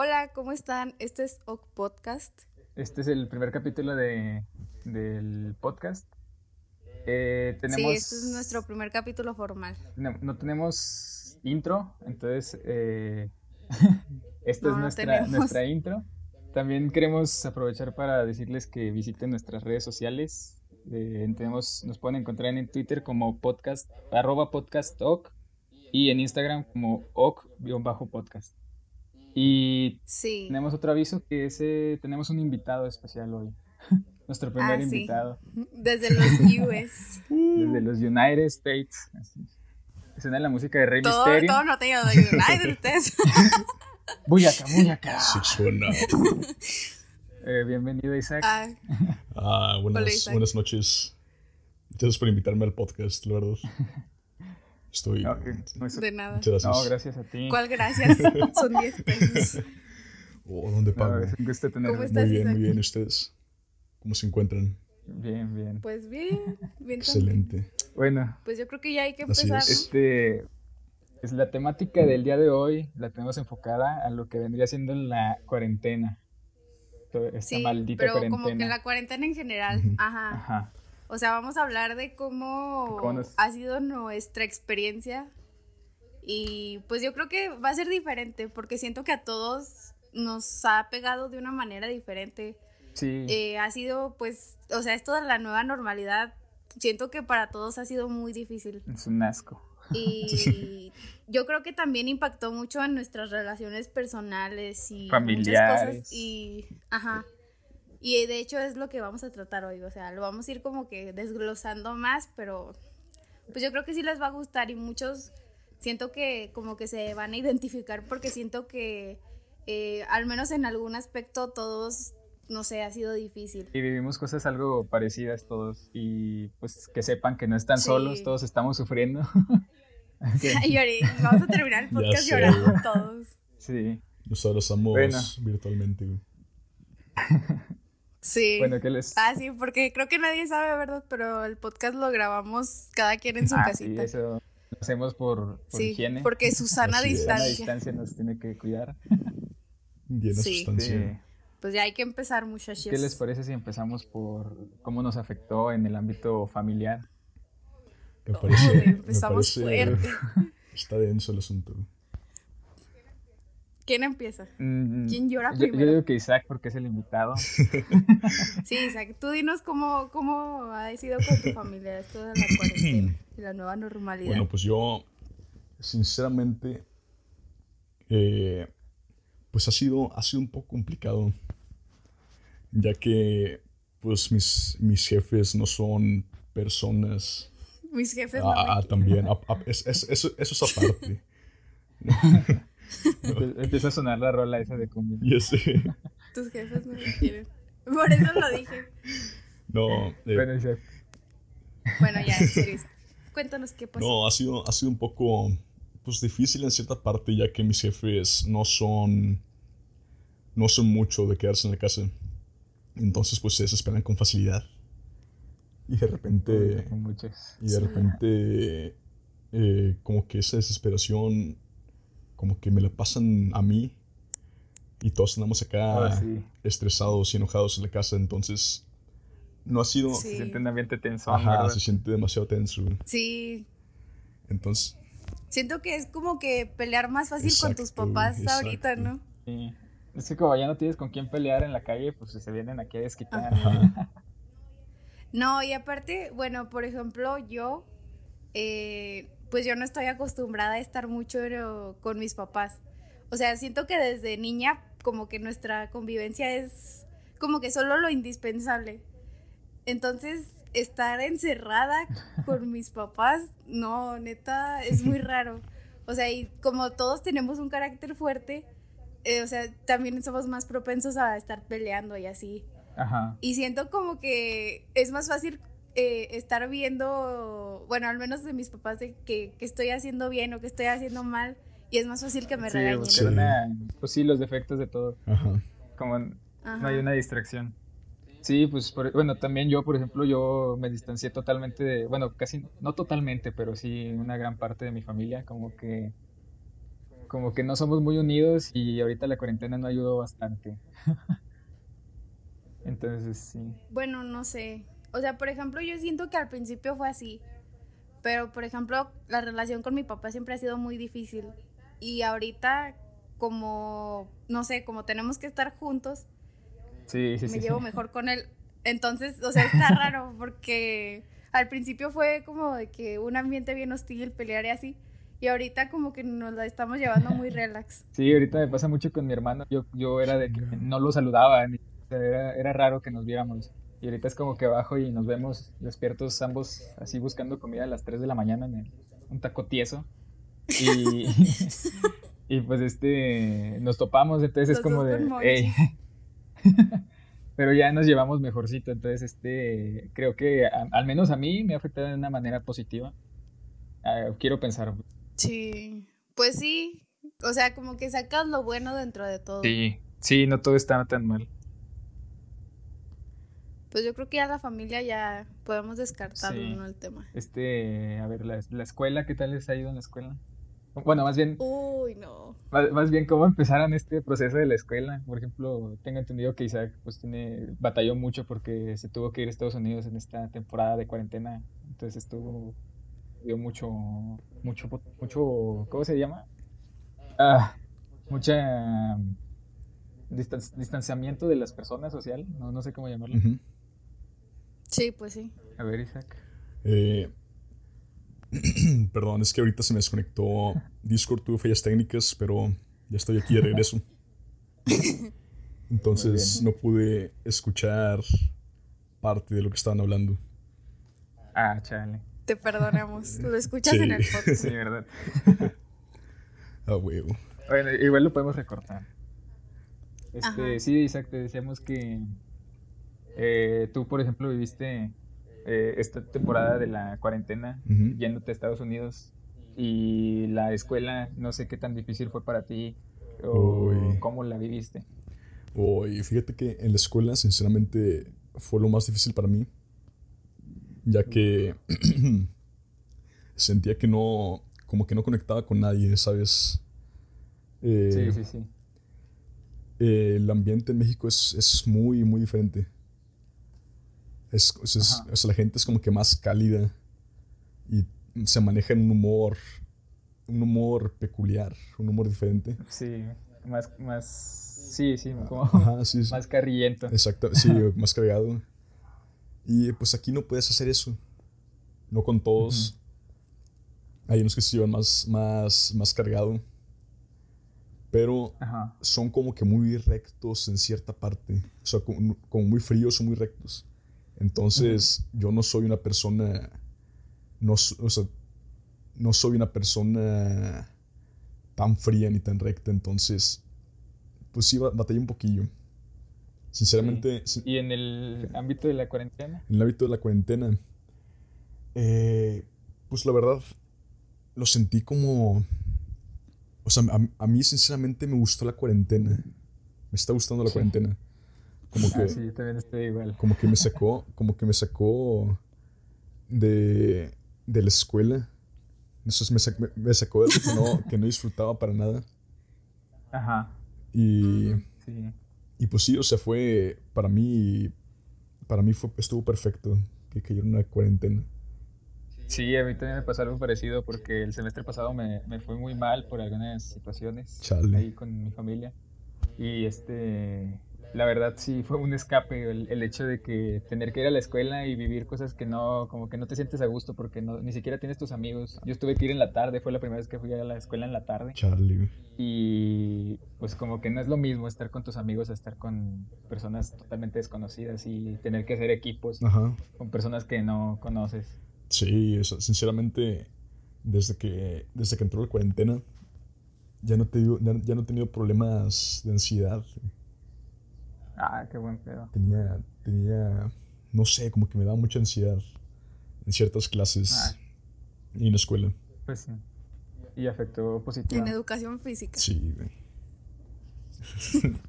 Hola, ¿cómo están? Este es OK Podcast. Este es el primer capítulo de, del podcast. Eh, tenemos, Sí, este es nuestro primer capítulo formal. no, no tenemos intro, entonces eh, esta No, es nuestra, nuestra intro. También queremos aprovechar para decirles que visiten nuestras redes sociales. Eh, tenemos, nos pueden encontrar en Twitter como podcast, arroba podcast oc, y en Instagram como oc-podcast. Y Sí. tenemos otro aviso que es, eh, tenemos un invitado especial hoy. Nuestro primer Ah, sí. invitado. Desde los US. Desde los United States. Así. Suena la música de Rey todo, Mysterio. todo no tenía de United ustedes. Buyaka, buyaka. Eh, bienvenido, Isaac. Ah, Ah, Hola, buenas, Isaac. buenas noches. Gracias por invitarme al podcast, la verdad. Estoy. No, que- no, eso- de nada. Muchas gracias. no, gracias a ti. ¿Cuál gracias? Son 10 pesos. Oh, ¿Dónde No, pago? es un gusto ¿Cómo estás? muy bien, Isaac? muy bien. ¿Y ustedes? ¿Cómo se encuentran? Bien, bien. Pues bien, bien también. Excelente. Bueno, Pues yo creo que ya hay que empezar. es. ¿no? este es la temática del día de hoy. La tenemos enfocada a lo que vendría siendo la cuarentena. Esta Sí, maldita pero cuarentena. como que la cuarentena en general. Ajá. Ajá. O sea, vamos a hablar de cómo, ¿Cómo nos- ha sido nuestra experiencia. Y pues yo creo que va a ser diferente, porque siento que a todos nos ha pegado de una manera diferente. Sí. Eh, ha sido, pues, o sea, esto de la nueva normalidad, siento que para todos ha sido muy difícil. Es un asco. Y yo creo que también impactó mucho en nuestras relaciones personales y muchas Familiares. cosas. Y, ajá. Y de hecho es lo que vamos a tratar hoy. O sea, lo vamos a ir como que desglosando más, pero pues yo creo que sí les va a gustar y muchos siento que como que se van a identificar porque siento que eh, al menos en algún aspecto todos, no sé, ha sido difícil. Y vivimos cosas algo parecidas todos. Y pues que sepan que no están Sí. solos, todos estamos sufriendo. Ok, Lloré. Vamos a terminar el podcast sé. llorando todos. Sí. Nos abrazamos Bueno. virtualmente. Sí. Bueno, ¿qué les...? Ah, sí, porque creo que nadie sabe, ¿verdad? Pero el podcast lo grabamos cada quien en su Ah, sí, casita. eso lo hacemos por, por Sí, higiene. porque Susana Así es. Sana distancia. distancia nos tiene que cuidar. Llena Sí. sustancia. Sí. Pues ya hay que empezar, muchachos. ¿Qué les parece si empezamos por cómo nos afectó en el ámbito familiar? Me parece. Empezamos parece- fuerte. Está denso el asunto. ¿Quién empieza? Mm, ¿Quién llora yo, yo primero? digo que Isaac porque es el invitado. Sí, Isaac, tú dinos cómo, cómo ha sido con tu familia esto de la cuarentena y la nueva normalidad. Bueno, pues yo, sinceramente, eh, pues ha sido, ha sido un poco complicado, ya que, pues mis, mis jefes no son personas. Mis jefes no Ah, me también, ah, ah, es- es- eso, eso es aparte. Empieza a sonar la rola esa de cumbia. Ya sé. tus jefes no me quieren. Por eso lo dije. No, eh, Bueno, ya, en serio. Cuéntanos qué pasó. No, ha sido, ha sido un poco pues, difícil en cierta parte, ya que mis jefes no son. no son mucho de quedarse en la casa. Entonces, pues se desesperan con facilidad. Y de repente. con muchos. Y de repente. eh, como que esa desesperación. Como que me la pasan a mí. Y todos andamos acá sí, estresados y enojados en la casa. Entonces. No ha sido. Sí. se siente un ambiente tenso. Ajá, ¿verdad? se siente demasiado tenso. Sí, Entonces. siento que es como que pelear más fácil con tus papás exacto. ahorita, ¿no? Sí. Es que como ya no tienes con quién pelear en la calle, pues se vienen aquí a desquitar. Ajá. No, y aparte, bueno, por ejemplo, yo, eh, pues yo no estoy acostumbrada a estar mucho con mis papás. O sea, siento que desde niña como que nuestra convivencia es como que solo lo indispensable. Entonces, estar encerrada con mis papás, no, neta, es muy raro. O sea, y como todos tenemos un carácter fuerte, eh, o sea, también somos más propensos a estar peleando y así. Ajá. Y siento como que es más fácil eh, estar viendo, bueno, al menos de mis papás, de que, que estoy haciendo bien o que estoy haciendo mal. Y es más fácil que me Sí, regañen. Sí. una- pues sí, los defectos de todo. Ajá. Como no hay una distracción. Sí, pues por- bueno, también yo, por ejemplo, yo me distancié totalmente de, bueno, casi, no totalmente, pero sí una gran parte de mi familia, como que como que no somos muy unidos y ahorita la cuarentena no ayudó bastante. Entonces, sí. Bueno, no sé. O sea, por ejemplo, yo siento que al principio fue así. Pero, por ejemplo, la relación con mi papá siempre ha sido muy difícil. Y ahorita, como, no sé, como tenemos que estar juntos, sí, sí, me llevo mejor con él. Entonces, o sea, está raro porque al principio fue como de que un ambiente bien hostil, pelear y así. Y ahorita como que nos la estamos llevando muy relax. Sí, ahorita me pasa mucho con mi hermano. Yo, yo era de que no lo saludaba, era, era raro que nos viéramos. Y ahorita es como que bajo y nos vemos despiertos ambos así buscando comida a las 3 de la mañana en un taco tieso. Y, y pues este, nos topamos, entonces es como de... Pero ya nos llevamos mejorcito, entonces este, creo que al menos a mí me ha afectado de una manera positiva. Ah, quiero pensar. Sí, pues sí, o sea, como que sacas lo bueno dentro de todo. Sí, sí, no todo está tan mal. Pues yo creo que ya la familia ya podemos descartarlo, ¿no? El tema. Este, a ver, la, la, escuela, ¿qué tal les ha ido en la escuela? Bueno, más bien. Uy, no. Más, bien, ¿cómo empezaron este proceso de la escuela? Por ejemplo, tengo entendido que Isaac pues tiene, batalló mucho porque se tuvo que ir a Estados Unidos en esta temporada de cuarentena. Entonces estuvo, dio mucho, mucho, mucho, ¿cómo se llama? Ah, mucha distanciamiento de las personas social, no, no sé cómo llamarlo. Sí, pues sí. A ver, Isaac. Eh, perdón, es que ahorita se me desconectó Discord, tuve fallas técnicas, pero ya estoy aquí de regreso. Entonces no pude escuchar parte de lo que estaban hablando. Ah, chale. Te perdonamos. Lo escuchas en el podcast. Sí, verdad. Ah, huevo. Bueno, igual lo podemos recortar. Este, sí, Isaac, te decíamos que eh, tú, por ejemplo, viviste eh, esta temporada de la cuarentena yéndote a Estados Unidos y la escuela, no sé qué tan difícil fue para ti o cómo la viviste. Uy, fíjate que en la escuela, sinceramente, fue lo más difícil para mí, ya que sentía que no, como que no conectaba con nadie, ¿sabes? Eh, sí, sí, sí. el ambiente en México es, es muy, muy diferente. Es, la gente es como que más cálida y se maneja en un humor, un humor peculiar, un humor diferente. Sí, más, más, sí, sí, como más carrillento. Exacto, sí, más cargado. Y pues aquí no puedes hacer eso, no con todos. Hay unos que se llevan más, más, más cargado. Pero son como que muy rectos en cierta parte. O sea, como, como muy fríos o muy rectos. Entonces, yo no soy una persona, no, o sea, no soy una persona tan fría ni tan recta, entonces, pues sí, batallé un poquillo. Sinceramente. ¿Y en el ámbito de la cuarentena? En el ámbito de la cuarentena, eh, pues la verdad, lo sentí como... O sea, a, mí sinceramente me gustó la cuarentena. Me está gustando la cuarentena. Como que, sí, también estoy igual. Como que me sacó, como que me sacó de, de la escuela. Eso me, sacó, me sacó de que no, que no disfrutaba para nada. Ajá. Y, sí. y pues sí, o sea, fue, para mí, para mí fue, estuvo perfecto que cayera una cuarentena. Sí, a mí también me pasó algo parecido porque el semestre pasado me, me fue muy mal por algunas situaciones ahí con mi familia. Y este, la verdad sí fue un escape el, hecho de que tener que ir a la escuela y vivir cosas que no, como que no te sientes a gusto porque no, ni siquiera tienes tus amigos. Yo estuve que ir en la tarde, fue la primera vez que fui a la escuela en la tarde. Charlie. Y pues como que no es lo mismo estar con tus amigos a estar con personas totalmente desconocidas y tener que hacer equipos con personas que no conoces. Sí, eso, sinceramente, desde que, desde que entró la cuarentena, ya no, te, ya no he tenido problemas de ansiedad. Ah, qué buen pedo. Tenía, tenía, no sé, como que me daba mucha ansiedad en ciertas clases ah. y en la escuela. Pues sí. Y afectó positivamente. En educación física. Sí, güey.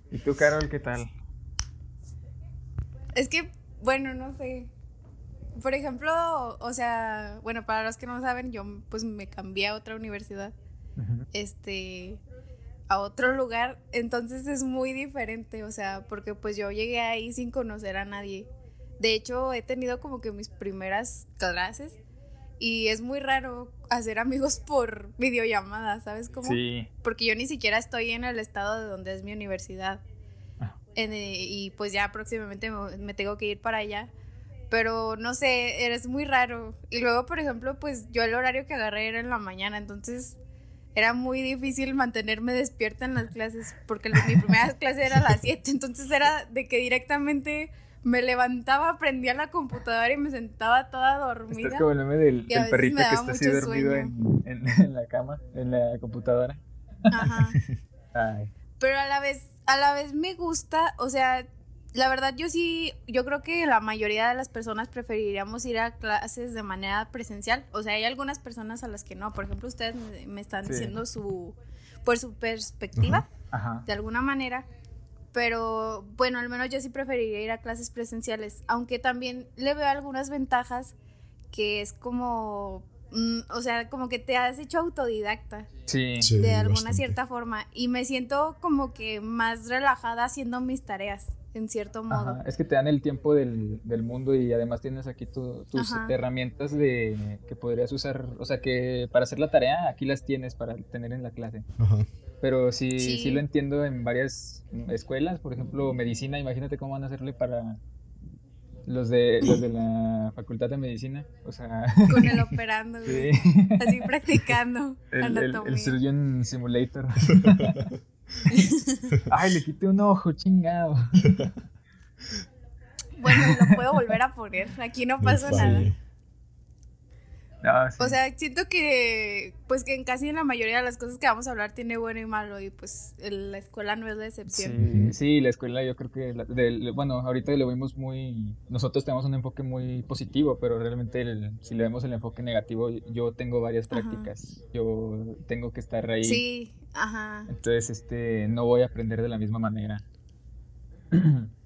¿Y tú, Carol, qué tal? Es que, bueno, no sé. Por ejemplo, o sea, bueno, para los que no saben, yo pues me cambié a otra universidad. Este, a otro lugar, entonces es muy diferente, o sea, porque pues yo llegué ahí sin conocer a nadie. De hecho, he tenido como que mis primeras clases y es muy raro hacer amigos por videollamada, ¿sabes cómo? Sí. Porque yo ni siquiera estoy en el estado de donde es mi universidad. Ah. En, eh, y pues ya próximamente me, me tengo que ir para allá. Pero no sé, eres muy raro. Y luego, por ejemplo, pues yo el horario que agarré era en la mañana, entonces era muy difícil mantenerme despierta en las clases, porque mi primera clase era a las 7, entonces era de que directamente me levantaba, prendía la computadora y me sentaba toda dormida. Estás como el meme del, perrito me que daba está así mucho dormido en, en- en la cama, en la computadora. Ajá. Ay, Pero a la vez, a la vez me gusta, o sea, la verdad yo sí, yo creo que la mayoría de las personas preferiríamos ir a clases de manera presencial. O sea, hay algunas personas a las que no. Por ejemplo, ustedes me, están Sí. diciendo su, por su perspectiva, ajá. de alguna manera. Pero bueno, al menos yo sí preferiría ir a clases presenciales, aunque también le veo algunas ventajas que es como, mm, o sea, como que te has hecho autodidacta Sí. Sí, de alguna bastante. cierta forma y me siento como que más relajada haciendo mis tareas en cierto modo. Ajá, Es que te dan el tiempo del, del mundo y además tienes aquí tu- tus Ajá. herramientas de que podrías usar, o sea que para hacer la tarea aquí las tienes para tener en la clase. Ajá. Pero sí, sí, Sí. lo entiendo en varias escuelas, por ejemplo, medicina, imagínate cómo van a hacerle para los de los de la Facultad de Medicina, o sea, Con el operando, sí. así practicando El, el, el Surgeon Simulator. Ay, le quité un ojo, chingado. Bueno, lo puedo volver a poner, aquí no pasa nada. No, sí. O sea, siento que pues que en casi en la mayoría de las cosas que vamos a hablar tiene bueno y malo y pues el- la escuela no es la excepción. Sí, sí, la escuela yo creo que, la- del- bueno, ahorita lo vimos muy, nosotros tenemos un enfoque muy positivo, pero realmente el- si le vemos el enfoque negativo, yo tengo varias Ajá. prácticas, yo tengo que estar ahí, Sí, ajá. entonces este, no voy a aprender de la misma manera.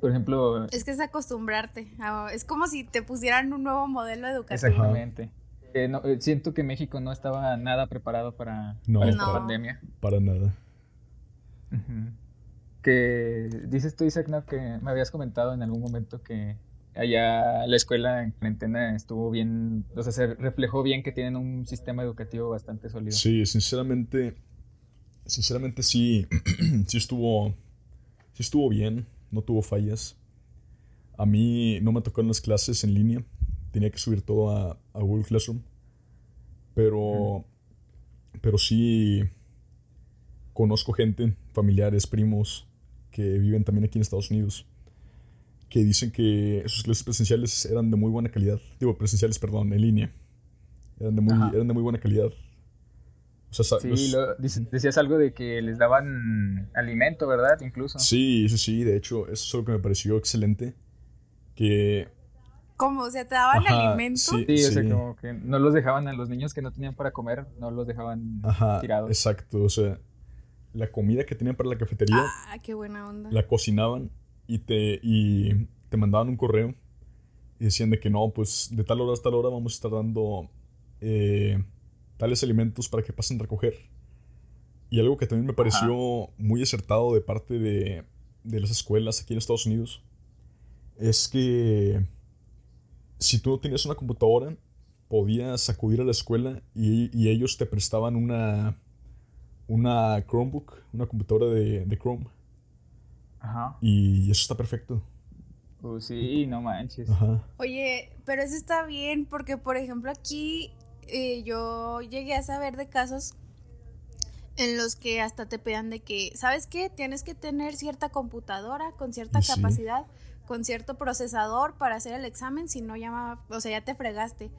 Por ejemplo, Es que es acostumbrarte. a- es como si te pusieran un nuevo modelo educativo. exactamente. Eh, no, eh, siento que México no estaba nada preparado para, No, para esta No. pandemia. Para nada. Que dices tú, Isaac, ¿no? que me habías comentado en algún momento que allá la escuela en cuarentena estuvo bien, o sea, se reflejó bien que tienen un sistema educativo bastante sólido. Sí, sinceramente, sinceramente sí, sí estuvo, sí estuvo bien, no tuvo fallas. A mí no me tocaron las clases en línea, tenía que subir todo a, a Google Classroom, pero, pero sí conozco gente, familiares, primos, que viven también aquí en Estados Unidos, que dicen que sus clases presenciales eran de muy buena calidad, digo, presenciales, perdón, en línea, eran de muy, Ajá. eran de muy buena calidad. O sea, Sí, los- lo- decías algo de que les daban alimento, ¿verdad? Incluso. sí, sí, sí, de hecho, eso es lo que me pareció excelente. Que, ¿Cómo? O sea, te daban Ajá, alimento. sí. Sí, o sea, como que no los dejaban a los niños que no tenían para comer, no los dejaban ajá, tirados. exacto, o sea, la comida que tenían para la cafetería Ah, qué buena onda. la cocinaban y te, y te mandaban un correo y decían de que no, pues de tal hora hasta tal hora vamos a estar dando eh, tales alimentos para que pasen a recoger. Y algo que también me pareció muy acertado de parte de, de las escuelas aquí en Estados Unidos es que si tú no tenías una computadora, podías acudir a la escuela y, y ellos te prestaban una, una Chromebook, una computadora de, de Chrome. Ajá. Y eso está perfecto. Pues sí, no manches. Ajá. Oye, pero eso está bien porque, por ejemplo, aquí eh, yo llegué a saber de casos en los que hasta te pedían de que, ¿sabes qué? Tienes que tener cierta computadora con cierta sí. capacidad, con cierto procesador para hacer el examen, si no llama, o sea, ya te fregaste.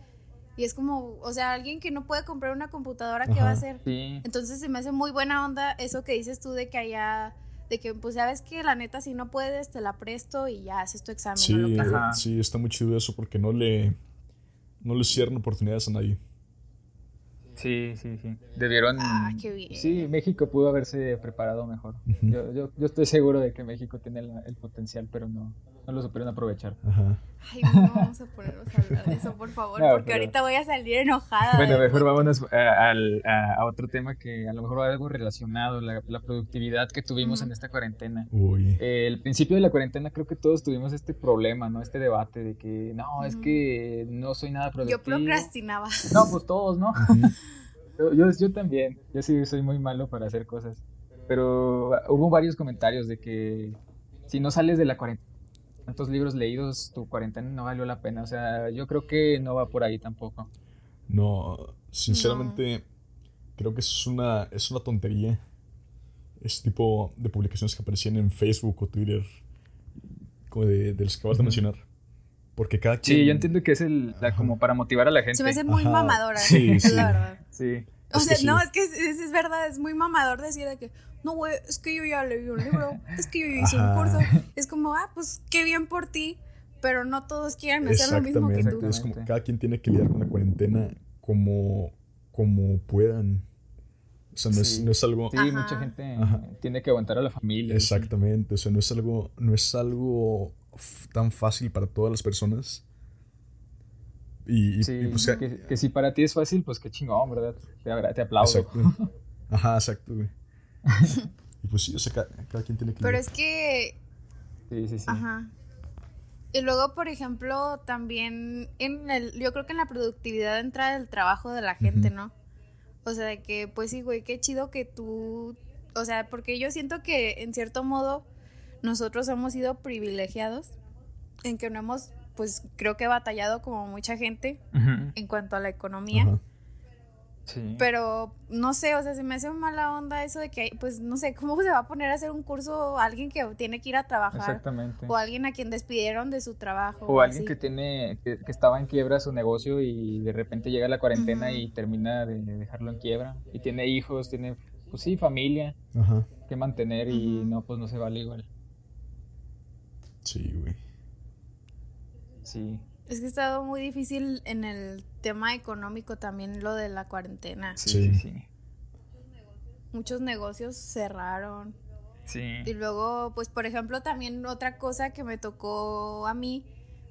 Y es como, o sea, alguien que no puede comprar una computadora, ¿qué va a hacer? Sí. Entonces se me hace muy buena onda eso que dices tú de que allá, de que pues sabes que la neta si no puedes te la presto y ya haces tu examen lo Sí, que. Ajá. sí, está muy chido eso porque no le, no le cierran oportunidades a nadie. Sí, sí, sí. Debieron. Ah, qué bien. Sí, México pudo haberse preparado mejor. Yo, yo, yo estoy seguro de que México tiene la- el potencial, pero no, no lo supieron aprovechar. Ajá. Ay, no vamos a ponernos a hablar de eso, por favor, No, porque pero- ahorita voy a salir enojada. Bueno, mejor vámonos a, al- a- a otro tema que a lo mejor va algo relacionado, la, la productividad que tuvimos Ujú. en esta cuarentena. Uy. Eh, el principio de la cuarentena creo que todos tuvimos este problema, ¿no? Este debate de que no, es Ujú. que no soy nada productivo. Yo procrastinaba. No, pues todos, ¿no? Yo, yo, yo también, yo sí soy muy malo para hacer cosas. Pero hubo varios comentarios de que si no sales de la cuarentena, tantos libros leídos, tu cuarentena no valió la pena. O sea, yo creo que no va por ahí tampoco. No, sinceramente, creo que eso es una, es una tontería. Ese tipo de publicaciones que aparecían en Facebook o Twitter, como de, de los que acabas de mencionar. Porque cada quien. Sí, yo entiendo que es el, la- como para motivar a la gente. Se me hace muy Ajá, mamadora, sí, sí. la verdad. Sí. O sea, sí. no, es que es, es- es verdad, es muy mamador decir de que, no, güey, es que yo ya leí un libro, es que yo ya hice un curso. Es como, ah, pues qué bien por ti, pero no todos quieren hacer lo mismo que tú. Exactamente. Es como cada quien tiene que lidiar con la cuarentena como, como puedan. O sea, no, es, no es algo. Sí, Ajá. mucha gente Ajá. tiene que aguantar a la familia. Exactamente. O sea, no es algo, no es algo tan fácil para todas las personas. Y, y- Sí, y, pues, que, que si para ti es fácil, pues qué chingón, ¿verdad? Te, te aplaudo. Exacto. Ajá, exacto, güey. y pues sí, o sea, ca- cada, quien tiene que. Pero es que, Sí, sí, sí. ajá. Y luego, por ejemplo, también en el, yo creo que en la productividad entra el trabajo de la gente. ¿no? O sea, de que, pues sí, güey, qué chido que tú, o sea, porque yo siento que en cierto modo nosotros hemos sido privilegiados en que no hemos, pues creo que batallado como mucha gente en cuanto a la economía. Sí. Pero no sé, o sea, se me hace mala onda eso de que, pues no sé, ¿cómo se va a poner a hacer un curso alguien que tiene que ir a trabajar? Exactamente. O alguien a quien despidieron de su trabajo. O alguien así. que tiene, que, que estaba en quiebra su negocio y de repente llega la cuarentena y termina de dejarlo en quiebra. Y tiene hijos, tiene, pues sí, familia Ajá. que mantener y no, pues no se vale igual. Sí, güey. Sí, Es que ha estado muy difícil en el tema económico también lo de la cuarentena. sí, Sí. Muchos negocios cerraron. Sí. Y luego, pues por ejemplo, también otra cosa que me tocó a mí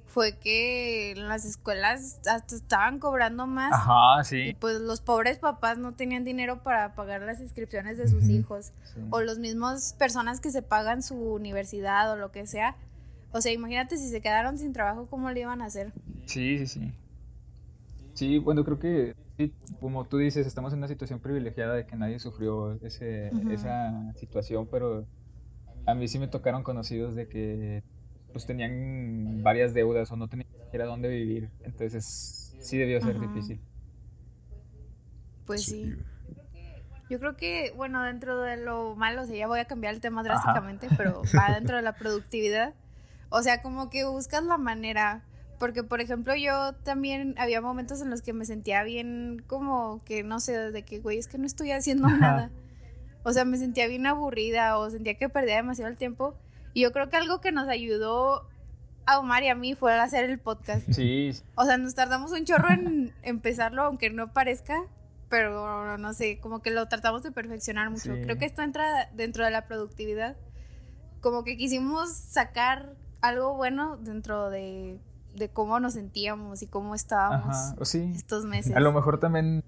fue que en las escuelas hasta estaban cobrando más. Ajá, Y sí. pues los pobres papás no tenían dinero para pagar las inscripciones de sus hijos. sí. O los mismos personas que se pagan su universidad o lo que sea. O sea, imagínate si se quedaron sin trabajo, ¿cómo le iban a hacer? Sí, sí, sí. Sí, bueno, creo que, sí, como tú dices, estamos en una situación privilegiada de que nadie sufrió ese, esa situación, pero a mí sí me tocaron conocidos de que pues tenían varias deudas o no tenían ni siquiera dónde vivir, entonces sí debió ser difícil. Pues sí. Yo creo que, bueno, dentro de lo malo, o sea, ya voy a cambiar el tema Ajá. drásticamente, pero va dentro de la productividad. O sea, como que buscas la manera. Porque, por ejemplo, yo también había momentos en los que me sentía bien, como que no sé, de que, güey, es que no estoy haciendo Ajá. nada. O sea, me sentía bien aburrida o sentía que perdía demasiado el tiempo. Y yo creo que algo que nos ayudó a Omar y a mí fue hacer el podcast. Sí, O sea, nos tardamos un chorro en empezarlo, aunque no parezca, pero no sé, como que lo tratamos de perfeccionar mucho. Sí. Creo que esto entra dentro de la productividad. Como que quisimos sacar algo bueno dentro de, de cómo nos sentíamos y cómo estábamos ajá, o sí. estos meses. A lo mejor también,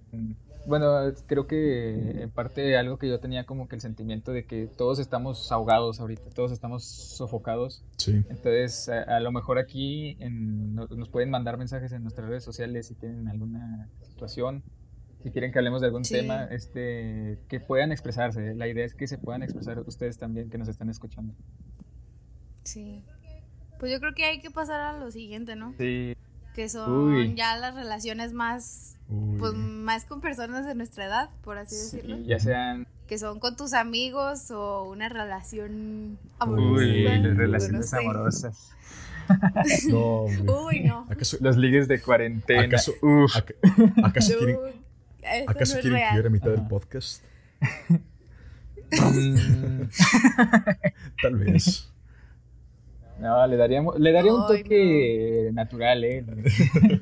bueno, creo que en parte algo que yo tenía como que el sentimiento de que todos estamos ahogados ahorita, todos estamos sofocados. Sí. Entonces, a, a lo mejor aquí en- no- nos pueden mandar mensajes en nuestras redes sociales si tienen alguna situación, si quieren que hablemos de algún Sí. tema, este, que puedan expresarse. La idea es que se puedan expresar ustedes también que nos están escuchando. Sí. Pues yo creo que hay que pasar a lo siguiente, ¿no? Sí, Que son Uy. ya las relaciones más, Uy. pues más con personas de nuestra edad, por así sí, decirlo. ya sean que son con tus amigos o una relación amorosa. Uy, las relaciones sé. amorosas, No. Uy, no. ¿Acaso, los ligues de cuarentena. ¿Acaso- Uf. aca- acaso quieren, acaso no quieren que yo era mitad del podcast? Tal vez. No, le daríamos, le daría un toque natural, ¿eh?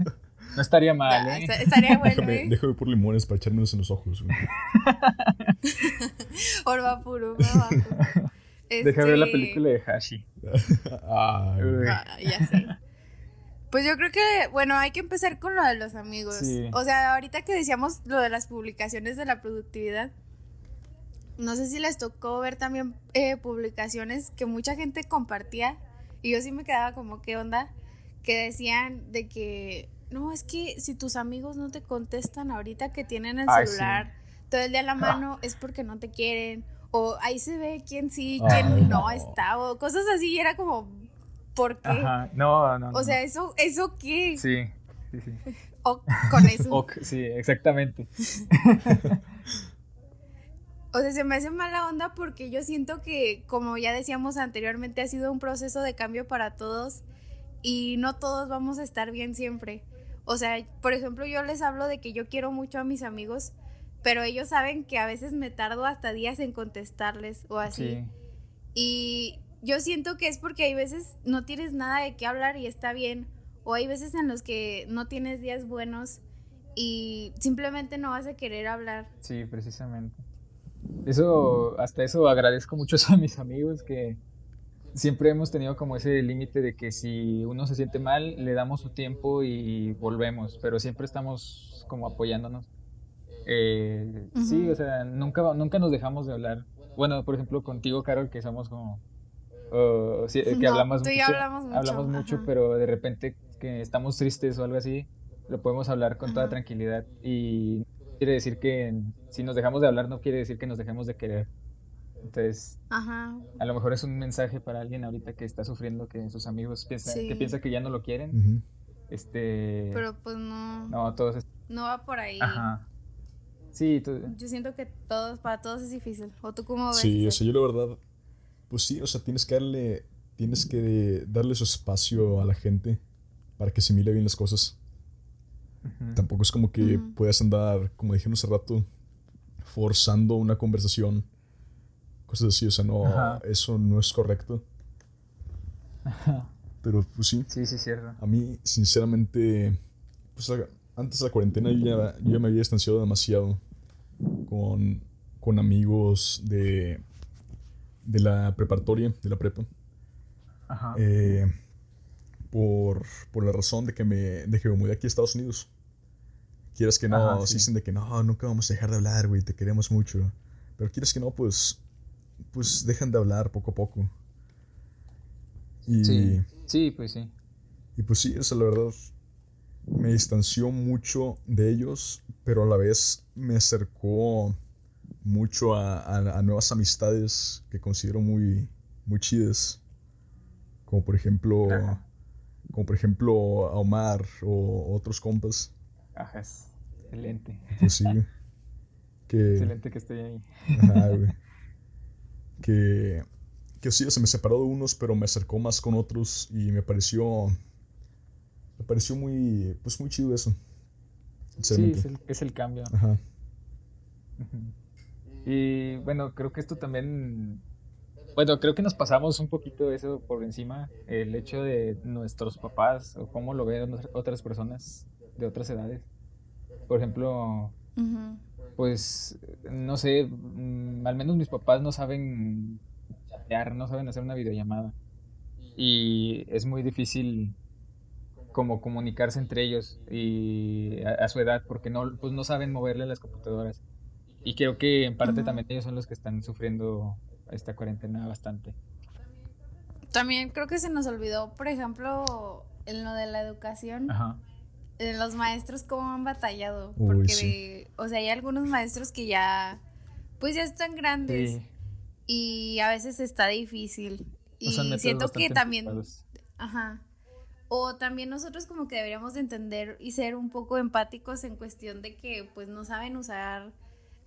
No estaría mal, ¿eh? estaría bueno, Déjame, ¿eh? déjame por limones para echármelos en los ojos, güey. Orba puro, orba bajo. Deja ver la Este, película de Hashi. Ay, ah, ya sé. Pues yo creo que, bueno, hay que empezar con lo de los amigos. O sea, ahorita que decíamos lo de las publicaciones de la productividad, no sé si les tocó ver también eh, publicaciones que mucha gente compartía y yo sí me quedaba como, ¿qué onda? Que decían de que, no, es que si tus amigos no te contestan ahorita que tienen el celular todo el día a la mano es porque no te quieren. O ahí se ve quién sí, quién no, está. O cosas así. Y era como, ¿por qué? Ajá. No, no. O sea, ¿eso, ¿eso qué? Sí, sí, sí. O con eso. sí, exactamente. O sea, se me hace mala onda porque yo siento que, como ya decíamos anteriormente, ha sido un proceso de cambio para todos y no todos vamos a estar bien siempre. O sea, por ejemplo, yo les hablo de que yo quiero mucho a mis amigos, pero ellos saben que a veces me tardo hasta días en contestarles o así. Y yo siento que es porque hay veces no tienes nada de qué hablar y está bien, o hay veces en los que no tienes días buenos y simplemente no vas a querer hablar. Sí, precisamente. Eso, hasta eso agradezco mucho a mis amigos que siempre hemos tenido como ese límite de que si uno se siente mal, le damos su tiempo y volvemos, pero siempre estamos como apoyándonos. Eh, Sí, o sea, nunca, nunca nos dejamos de hablar. Bueno, por ejemplo, contigo, Carol, que somos como... que hablamos mucho, hablamos mucho, pero de repente que estamos tristes o algo así, lo podemos hablar con toda tranquilidad y quiere decir que si nos dejamos de hablar no quiere decir que nos dejemos de querer. Entonces, a lo mejor es un mensaje para alguien ahorita que está sufriendo que sus amigos piensan que piensa que ya no lo quieren. Este, pero pues no. No, todos No va por ahí. Ajá. Sí, Yo siento que todos, para todos es difícil. ¿O tú cómo ves? Sí, o sea, yo la verdad, pues sí, o sea, tienes que darle, tienes que darle su espacio a la gente para que se mire bien las cosas. Tampoco es como que puedas andar, como dijimos hace rato, forzando una conversación. Cosas así, o sea, no, eso no es correcto. Pero pues sí. Sí, sí, cierto. A mí, sinceramente, pues antes de la cuarentena yo ya, yo me había distanciado demasiado con, con amigos de, de la preparatoria, de la prepa. Ajá. Eh, por, por, la razón de que me, de que me mudé aquí a Estados Unidos. Quieras que no, se dicen de que no, nunca vamos a dejar de hablar, güey, te queremos mucho. Pero quieres que no, pues, pues dejan de hablar poco a poco. Y, sí, sí, pues sí. Y pues sí, esa la verdad me distanció mucho de ellos, pero a la vez me acercó mucho a, nuevas amistades que considero muy, muy chidas. Como por ejemplo, como por ejemplo a Omar o otros compas. Ajá, excelente. Pues sí. Que, excelente que esté ahí. Ajá, güey. Que, que sí, se me separó de unos, pero me acercó más con otros y me pareció me pareció muy, pues muy chido eso. Sí, es el, cambio. Ajá. Y bueno, creo que esto también, bueno, creo que nos pasamos un poquito eso por encima, el hecho de nuestros papás o cómo lo ven otras personas de otras edades. Por ejemplo, pues, no sé, mm, al menos mis papás no saben chatear, no saben hacer una videollamada. Y es muy difícil como comunicarse entre ellos y a, su edad porque no, pues no saben moverle las computadoras. Y creo que en parte también ellos son los que están sufriendo esta cuarentena bastante. También creo que se nos olvidó, por ejemplo, en lo de la educación. En los maestros cómo han batallado. porque, o sea, hay algunos maestros que ya, pues ya están grandes. Y a veces está difícil. Y siento que también... Ajá. O también nosotros como que deberíamos de entender y ser un poco empáticos en cuestión de que pues no saben usar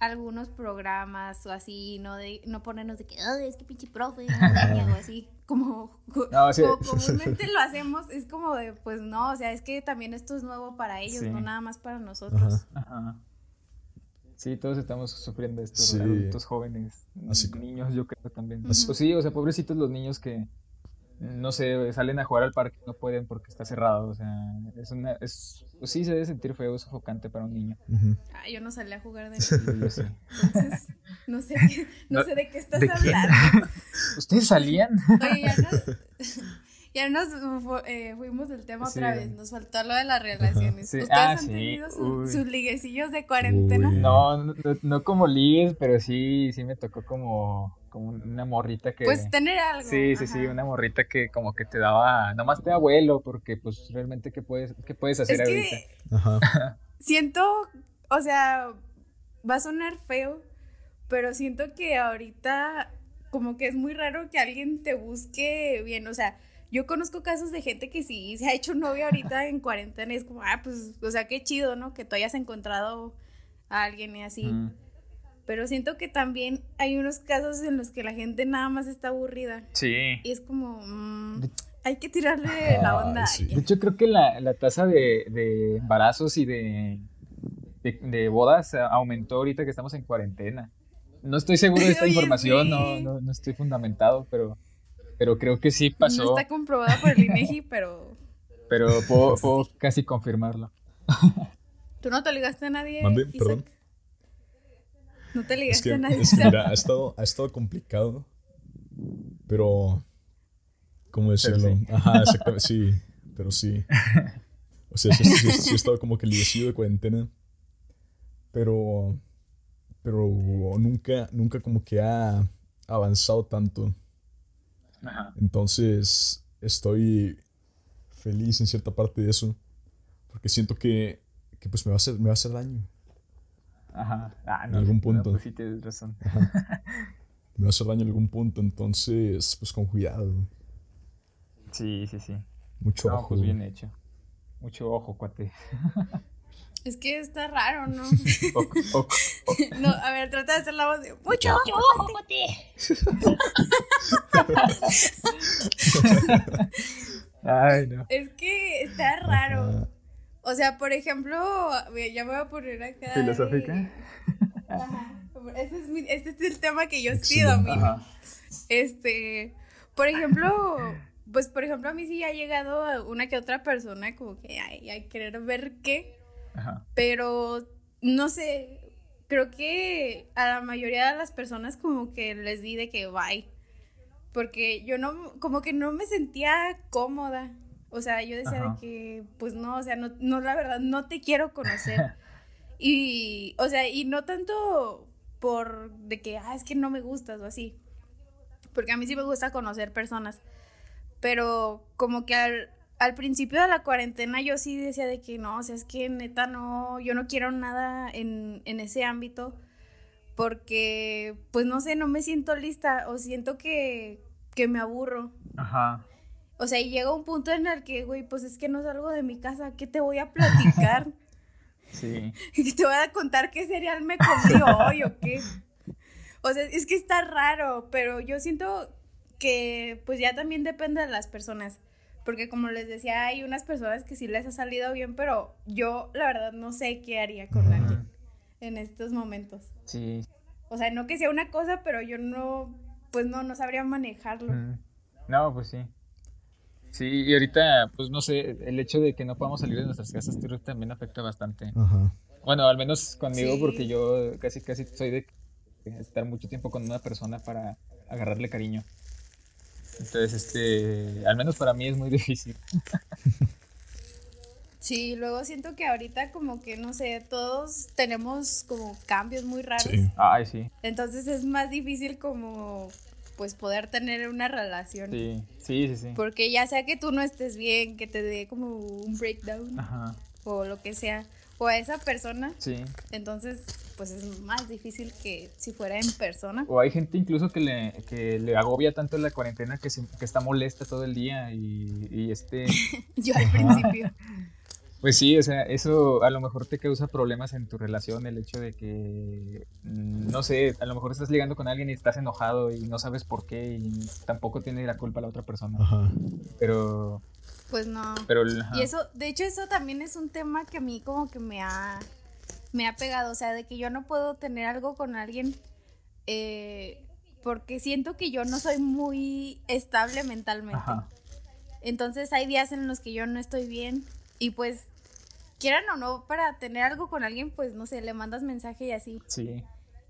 algunos programas o así, no de no ponernos de que, es que pinche profe, o así, como, comúnmente lo hacemos, es como de, pues no, o sea, es que también esto es nuevo para ellos, no nada más para nosotros. Ajá. Sí, todos estamos sufriendo estos adultos jóvenes, niños, yo creo también. Pues sí, o sea, pobrecitos los niños que no sé, salen a jugar al parque no pueden porque está cerrado. O sea, es una. Es, pues sí, se debe sentir feo, sofocante para un niño. Ah, yo no salí a jugar de Entonces, no sé, no, sé de qué estás hablando. ¿Ustedes salían? Oye, ya no, Ya nos eh, fuimos del tema otra vez. Nos faltó lo de las relaciones. ¿Ustedes ah, han tenido sus liguecillos de cuarentena? No, no, no, como ligues, pero sí, sí me tocó como, como una morrita que. Pues tener algo. Sí, sí, sí, una morrita que como que te daba. Nomás te abuelo, porque pues realmente, ¿qué puedes, qué puedes hacer es ahorita? Que Ajá. Siento, o sea, va a sonar feo, pero siento que ahorita como que es muy raro que alguien te busque bien, o sea, yo conozco casos de gente que sí se ha hecho novia ahorita en cuarentena y es como, ah, pues, o sea, qué chido, ¿no? Que tú hayas encontrado a alguien y así. Pero siento que también hay unos casos en los que la gente nada más está aburrida. Sí. Y es como, mm, hay que tirarle la onda. De hecho, creo que la, la tasa de, de, embarazos y de, de, bodas aumentó ahorita que estamos en cuarentena. No estoy seguro de esta información, no, no, no estoy fundamentado, pero pero creo que sí pasó. No está comprobada por el INEGI, pero. Pero puedo, casi confirmarlo. ¿Tú no te ligaste a nadie? Mande, perdón. No te ligaste a nadie. Es que mira, ha estado, ha estado complicado, pero. ¿Cómo decirlo? Sí. Ajá, exactamente, sí, pero sí. O sea, sí, sí, he estado como que ligecido de cuarentena, pero. Pero nunca, nunca como que ha avanzado tanto. Entonces, estoy feliz en cierta parte de eso. Porque siento que, que pues me va a hacer, me va a hacer daño. Ajá. Ah, en algún punto. pues sí tienes razón. Me va a hacer daño en algún punto, entonces, pues con cuidado. Sí, sí, sí. Mucho ojo. Pues bien hecho. Mucho ojo, cuate. Es que está raro, ¿no? No, a ver, trata de hacer la voz de mucho ojo, Ay, no. Es que está raro. O sea, por ejemplo, ya me voy a poner acá. ¿Filosófica? Ese es mi, este es el tema que yo pido, mira. Este, por ejemplo, pues por ejemplo, a mí sí ha llegado una que otra persona como que ay, hay querer ver qué pero no sé, creo que a la mayoría de las personas como que les di de que bye. Porque yo no, como que no me sentía cómoda. O sea, yo decía de que, pues no, o sea, no, no, la verdad, no te quiero conocer. y, o sea, y no tanto por de que, ah, es que no me gustas o así. Porque a mí sí me gusta conocer personas. Pero como que al, al principio de la cuarentena yo sí decía de que no, o sea, es que neta no, yo no quiero nada en, ese ámbito porque, pues no sé, no me siento lista o siento que, que me aburro. Ajá. O sea, y llega un punto en el que, güey, pues es que no salgo de mi casa, ¿qué te voy a platicar? sí. te voy a contar qué cereal me comí hoy o qué. O sea, es que está raro, pero yo siento que pues ya también depende de las personas. Porque como les decía, hay unas personas que sí les ha salido bien, pero yo la verdad no sé qué haría con alguien en estos momentos. Sí. O sea, no que sea una cosa, pero yo no, pues no, no sabría manejarlo. No, pues sí. Sí, y ahorita, pues no sé, el hecho de que no podamos salir de nuestras casas también afecta bastante. Bueno, al menos conmigo, porque yo casi, casi soy de estar mucho tiempo con una persona para agarrarle cariño. Entonces, este, al menos para mí es muy difícil. Sí, luego siento que ahorita como que, no sé, todos tenemos como cambios muy raros. Ay, sí. Entonces es más difícil como, pues, poder tener una relación. Sí, sí, sí, sí. Porque ya sea que tú no estés bien, que te dé como un breakdown. Ajá. O lo que sea. O a esa persona. Sí. Entonces, pues es más difícil que si fuera en persona. O hay gente incluso que le, que le agobia tanto la cuarentena que, que está molesta todo el día y, y este... Yo al principio. Pues sí, o sea, eso a lo mejor te causa problemas en tu relación, el hecho de que, mm, no sé, a lo mejor estás ligando con alguien y estás enojado y no sabes por qué y tampoco tiene la culpa la otra persona. Ajá. Pero... Pues no. Pero, Y eso, de hecho, eso también es un tema que a mí como que me ha me ha pegado, o sea, de que yo no puedo tener algo con alguien eh, porque siento que yo no soy muy estable mentalmente. Entonces hay días en los que yo no estoy bien y pues quieran o no, para tener algo con alguien, pues no sé, le mandas mensaje y así. Sí.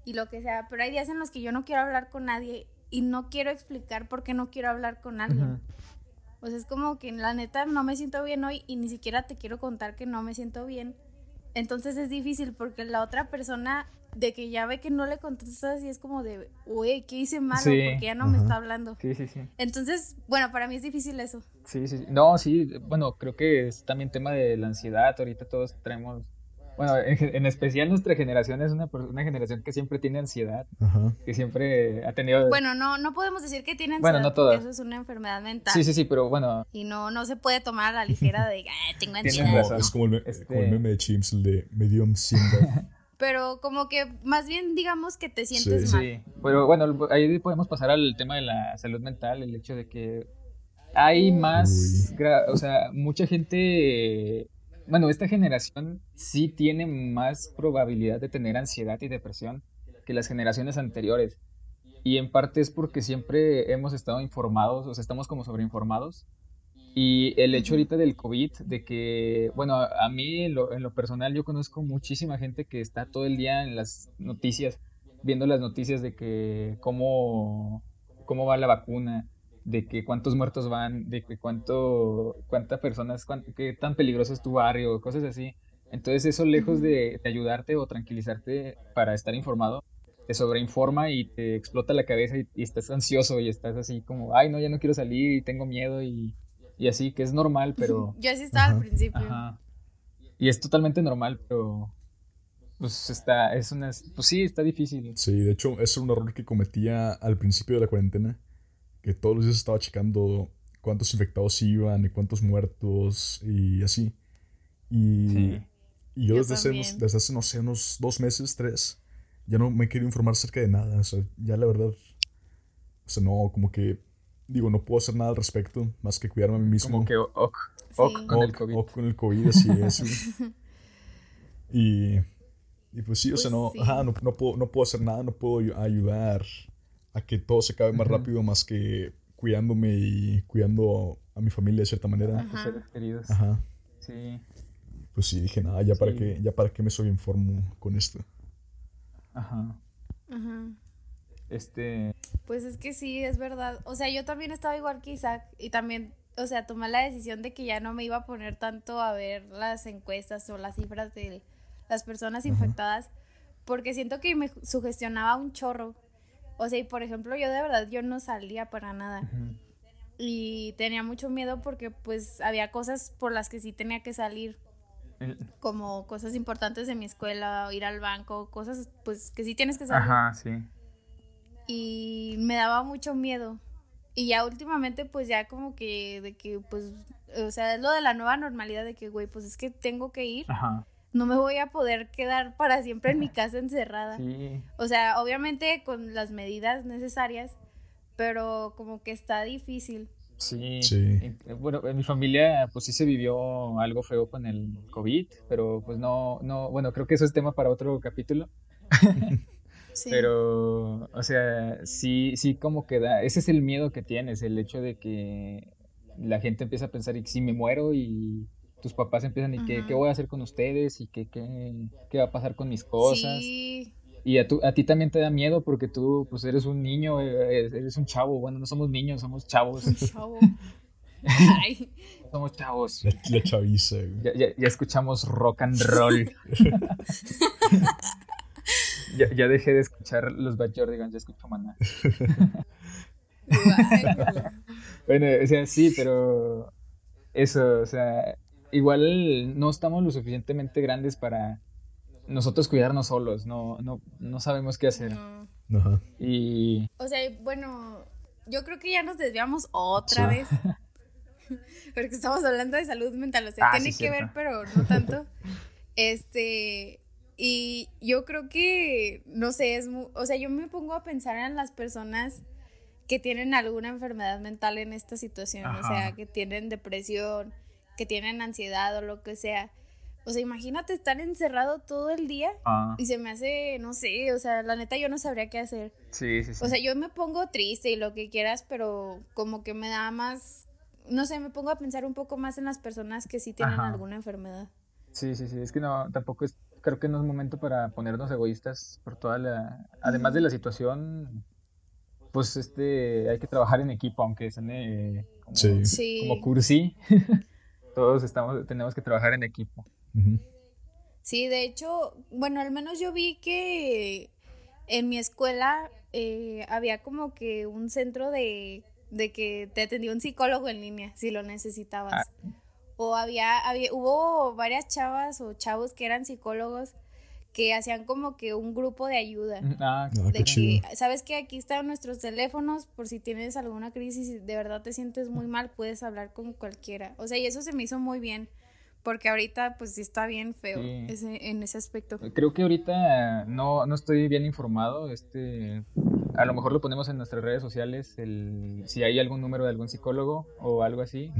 Y lo que sea, pero hay días en los que yo no quiero hablar con nadie y no quiero explicar por qué no quiero hablar con alguien. O sea, es como que la neta no me siento bien hoy y ni siquiera te quiero contar que no me siento bien. Entonces es difícil porque la otra persona de que ya ve que no le contestas y es como de, uy, ¿qué hice malo? Porque ya no me está hablando. Sí, sí, sí. Entonces, bueno, para mí es difícil eso. Sí, sí, sí. No, sí, bueno, creo que es también tema de la ansiedad. Ahorita todos traemos bueno, en, especial nuestra generación es una, una generación que siempre tiene ansiedad, que siempre ha tenido... Bueno, no, no podemos decir que tiene ansiedad bueno, no porque eso es una enfermedad mental. Sí, sí, sí, pero bueno... Y no, no se puede tomar a la ligera de, ah, tengo ansiedad. es como el, este meme de Chimps, el de medio ansiedad. pero como que más bien digamos que te sientes mal. Sí, pero bueno, ahí podemos pasar al tema de la salud mental, el hecho de que hay más, o sea, mucha gente bueno, esta generación sí tiene más probabilidad de tener ansiedad y depresión que las generaciones anteriores. Y en parte es porque siempre hemos estado informados, o sea, estamos como sobreinformados. Y el hecho ahorita del COVID, de que, bueno, a, mí en lo, en lo, personal yo conozco muchísima gente que está todo el día en las noticias, viendo las noticias de que cómo, cómo va la vacuna, de que cuántos muertos van, de que cuánto, cuántas personas, qué tan peligroso es tu barrio, cosas así. Entonces eso lejos de, ayudarte o tranquilizarte para estar informado, te sobreinforma y te explota la cabeza y, estás ansioso y estás así como, ay no, ya no quiero salir y tengo miedo y, y así, que es normal, pero... Yo así estaba al principio. Y es totalmente normal, pero pues está, es una, pues sí, está difícil. Sí, de hecho, es un error que cometía al principio de la cuarentena que todos los días estaba checando cuántos infectados iban y cuántos muertos y así. Y, y yo, desde, hace, desde hace, no sé, unos dos meses, tres, ya no me he querido informar acerca de nada. O sea, ya la verdad, o sea, no, como que, digo, no puedo hacer nada al respecto más que cuidarme a mí mismo. Como que ok, ok con el COVID. con el COVID, así es. y, y pues sí, o sea, no, pues Ajá, no, no, puedo, no puedo hacer nada, no puedo ayudar a que todo se acabe más rápido, más que cuidándome y cuidando a mi familia de cierta manera. Ajá. queridos. Ajá. Sí. Pues sí, dije, nada, ya para qué, ya para qué me soy informo con esto. Ajá. Ajá. Este. Pues es que sí, es verdad. O sea, yo también estaba igual que Isaac y también, o sea, tomé la decisión de que ya no me iba a poner tanto a ver las encuestas o las cifras de las personas infectadas porque siento que me sugestionaba un chorro. O sea, y por ejemplo, yo de verdad, yo no salía para nada. Y tenía mucho miedo porque pues había cosas por las que sí tenía que salir. Como cosas importantes de mi escuela, ir al banco, cosas pues que sí tienes que salir. Ajá, sí. Y me daba mucho miedo. Y ya últimamente pues ya como que de que pues, o sea, es lo de la nueva normalidad de que, güey, pues es que tengo que ir. Ajá no me voy a poder quedar para siempre en mi casa encerrada. Sí. O sea, obviamente con las medidas necesarias, pero como que está difícil. Sí. sí. Bueno, en mi familia pues sí se vivió algo feo con el COVID, pero pues no, no, bueno, creo que eso es tema para otro capítulo. sí. Pero, o sea, sí, sí como que da, ese es el miedo que tienes, el hecho de que la gente empieza a pensar, ¿y si me muero? Y tus papás empiezan y qué, qué voy a hacer con ustedes y qué, qué, qué va a pasar con mis cosas. Sí. Y a, tu, a ti también te da miedo porque tú pues eres un niño, eh, eres un chavo. Bueno, no somos niños, somos chavos. Un chavo. Somos chavos. La, chaviza. Ya, ya, ya, escuchamos rock and roll. ya, ya, dejé de escuchar los Bad Jordigans, ya escucho maná. bueno, o sea, sí, pero eso, o sea, igual no estamos lo suficientemente grandes para nosotros cuidarnos solos, no, no, no sabemos qué hacer. Y... O sea, bueno, yo creo que ya nos desviamos otra vez. Porque estamos hablando de salud mental, o sea, ah, tiene que ver, pero no tanto. este, y yo creo que, no sé, es o sea, yo me pongo a pensar en las personas que tienen alguna enfermedad mental en esta situación, o sea, que tienen depresión, que tienen ansiedad o lo que sea. O sea, imagínate estar encerrado todo el día ah. y se me hace, no sé, o sea, la neta yo no sabría qué hacer. Sí, sí, sí. O sea, yo me pongo triste y lo que quieras, pero como que me da más, no sé, me pongo a pensar un poco más en las personas que sí tienen alguna enfermedad. Sí, sí, sí, es que no, tampoco es, creo que no es momento para ponernos egoístas por toda la, además de la situación, pues este, hay que trabajar en equipo, aunque suene como, Sí. Sí. como cursi. Todos estamos, tenemos que trabajar en equipo. Sí, de hecho, bueno, al menos yo vi que en mi escuela eh, había como que un centro de, de que te atendía un psicólogo en línea si lo necesitabas. Ah. O había, había, hubo varias chavas o chavos que eran psicólogos que hacían como que un grupo de ayuda. Ah, Ah, De qué que, chido. sabes que aquí están nuestros teléfonos por si tienes alguna crisis y de verdad te sientes muy mal, puedes hablar con cualquiera. O sea, y eso se me hizo muy bien, porque ahorita pues sí está bien feo Sí. ese, en ese aspecto. Creo que ahorita no, no estoy bien informado. Este, a lo mejor lo ponemos en nuestras redes sociales, el, si hay algún número de algún psicólogo o algo así.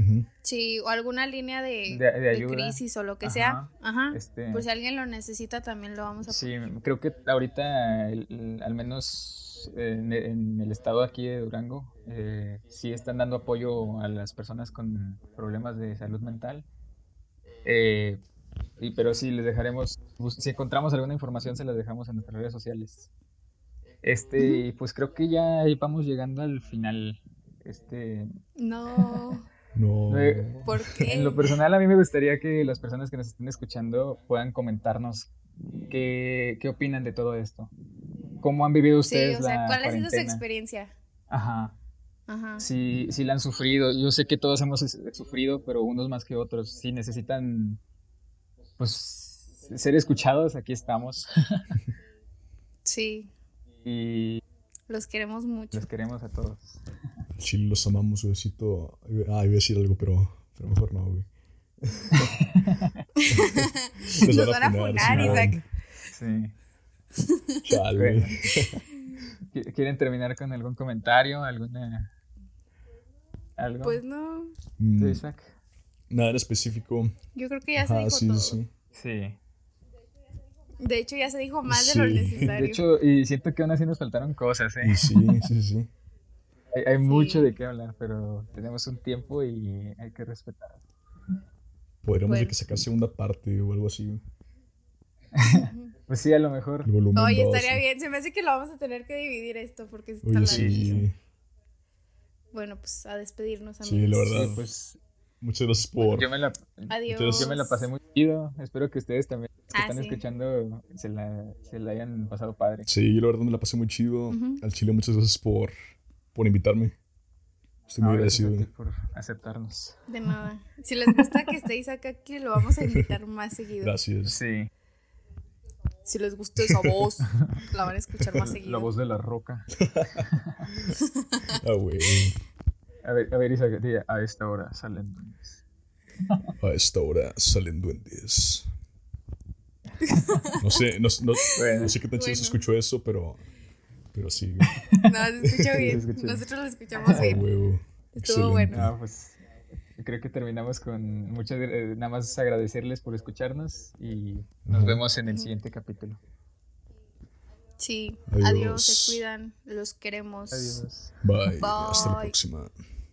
Sí, o alguna línea de, De- de de ayuda. crisis o lo que Ajá. sea. Ajá. Este, Por si alguien lo necesita, también lo vamos a Sí, creo que ahorita, el- el- al menos en, en el estado aquí de Durango, eh, sí están dando apoyo a las personas con problemas de salud mental. Eh, y, pero sí, les dejaremos, si encontramos alguna información, se las dejamos en nuestras redes sociales. Este, y pues creo que ya vamos llegando al final. Este, No, No. ¿por qué? en lo personal, a mí me gustaría que las personas que nos estén escuchando puedan comentarnos qué, qué opinan de todo esto. ¿Cómo han vivido Sí, ustedes o sea, la ¿cuál ha sido su experiencia? Ajá. Ajá. Si, si la han sufrido. Yo sé que todos hemos sufrido, pero unos más que otros. Si necesitan, pues, ser escuchados, aquí estamos. Sí, y los queremos mucho. los queremos a todos. Chile, los amamos, besito. Ah, iba a decir algo, pero, pero mejor no, güey. Nos van a funar, sí, Isaac. Sí. Chale. Bueno. ¿Qui- ¿Quieren terminar con algún comentario? ¿Alguna. algo? Pues no, Mm. Nada en específico. yo creo que ya se Ajá, dijo sí, todo. sí, sí. De hecho, ya se dijo más de lo necesario. De hecho, y siento que aún así nos faltaron cosas, ¿eh? Sí, sí, sí. Hay, hay Sí. mucho de qué hablar, pero tenemos un tiempo y hay que respetar. Podríamos de Bueno. que sacar segunda parte o algo así. Pues sí, a lo mejor. El volumen Oye, dos, estaría sí. bien. Se me hace que lo vamos a tener que dividir esto porque está Oye, sí. Bueno, pues a despedirnos, amigos. Sí, la verdad. Sí, pues Muchas gracias por. yo me la, Adiós. yo me la pasé muy chido. Espero que ustedes también, que Ah, están sí. escuchando, se la, se la hayan pasado padre. Sí, yo la verdad me la pasé muy chido. Al Chile, muchas gracias por, por invitarme. Estoy muy No, agradecido. por aceptarnos. De nada. Si les gusta que esté Isaac aquí, lo vamos a invitar más seguido. Gracias. Sí, Si les gusta esa voz, la van a escuchar más seguido. la voz de la roca. Ah, güey. A ver, a ver, Isaac, a esta hora salen. A esta hora salen duendes. No sé, no, no- Bueno. no sé qué tan chido se Bueno. escuchó eso, pero. Pero sí. No, se escucha bien. se. Nosotros lo escuchamos Ah, bien. huevo. Estuvo Excelente. bueno. No, pues creo que terminamos con muchas, eh, nada más agradecerles por escucharnos y nos Ajá. vemos en el siguiente capítulo. Sí. Adiós. Adiós. Se cuidan. Los queremos. Adiós. Bye. Hasta la próxima.